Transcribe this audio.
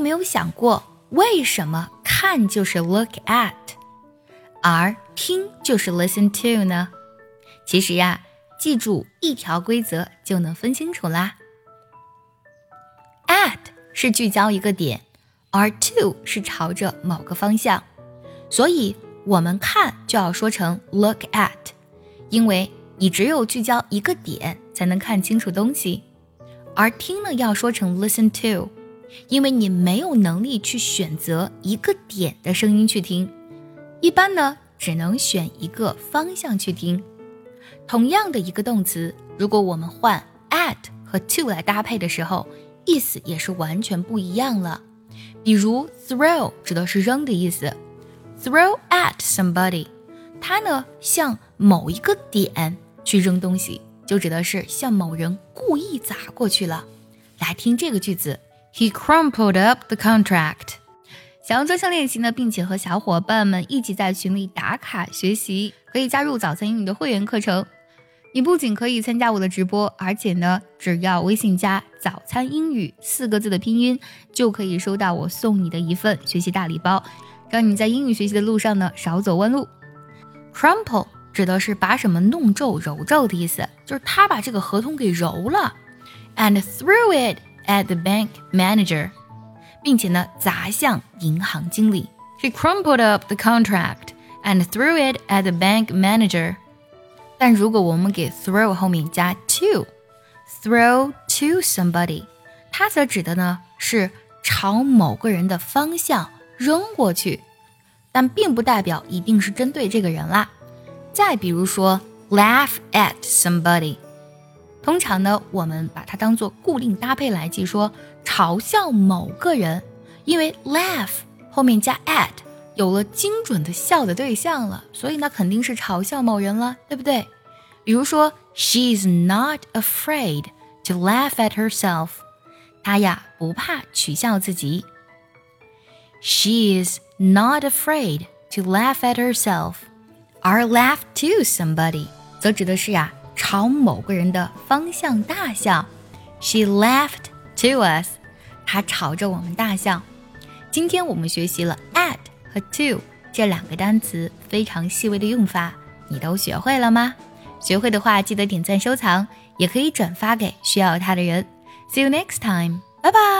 有没有想过，为什么看就是 look at，而听就是 listen to 呢？其实呀，记住一条规则就能分清楚啦。at 是聚焦一个点，而 to 是朝着某个方向，所以我们看就要说成 look at，因为你只有聚焦一个点才能看清楚东西，而听呢要说成 listen to。因为你没有能力去选择一个点的声音去听，一般呢只能选一个方向去听。同样的一个动词，如果我们换 at 和 to 来搭配的时候，意思也是完全不一样了。比如 throw 指的是扔的意思，throw at somebody，它呢向某一个点去扔东西，就指的是向某人故意砸过去了。来听这个句子。He crumpled up the contract。想要专项练习呢，并且和小伙伴们一起在群里打卡学习，可以加入早餐英语的会员课程。你不仅可以参加我的直播，而且呢，只要微信加“早餐英语”四个字的拼音，就可以收到我送你的一份学习大礼包，让你在英语学习的路上呢少走弯路。Crumple 指的是把什么弄皱、揉皱的意思，就是他把这个合同给揉了，and threw it。At the bank manager，并且呢砸向银行经理。He crumpled up the contract and threw it at the bank manager。但如果我们给 throw 后面加 to，throw to somebody，它则指的呢是朝某个人的方向扔过去，但并不代表一定是针对这个人啦。再比如说 laugh at somebody。通常呢，我们把它当做固定搭配来记，说嘲笑某个人，因为 laugh 后面加 at 有了精准的笑的对象了，所以那肯定是嘲笑某人了，对不对？比如说，She's not afraid to laugh at herself，她呀不怕取笑自己。She is not afraid to laugh at herself，而 laugh to somebody 则指的是呀。朝某个人的方向大笑，She laughed to us。她朝着我们大笑。今天我们学习了 at 和 to 这两个单词非常细微的用法，你都学会了吗？学会的话记得点赞收藏，也可以转发给需要它的人。See you next time，拜拜。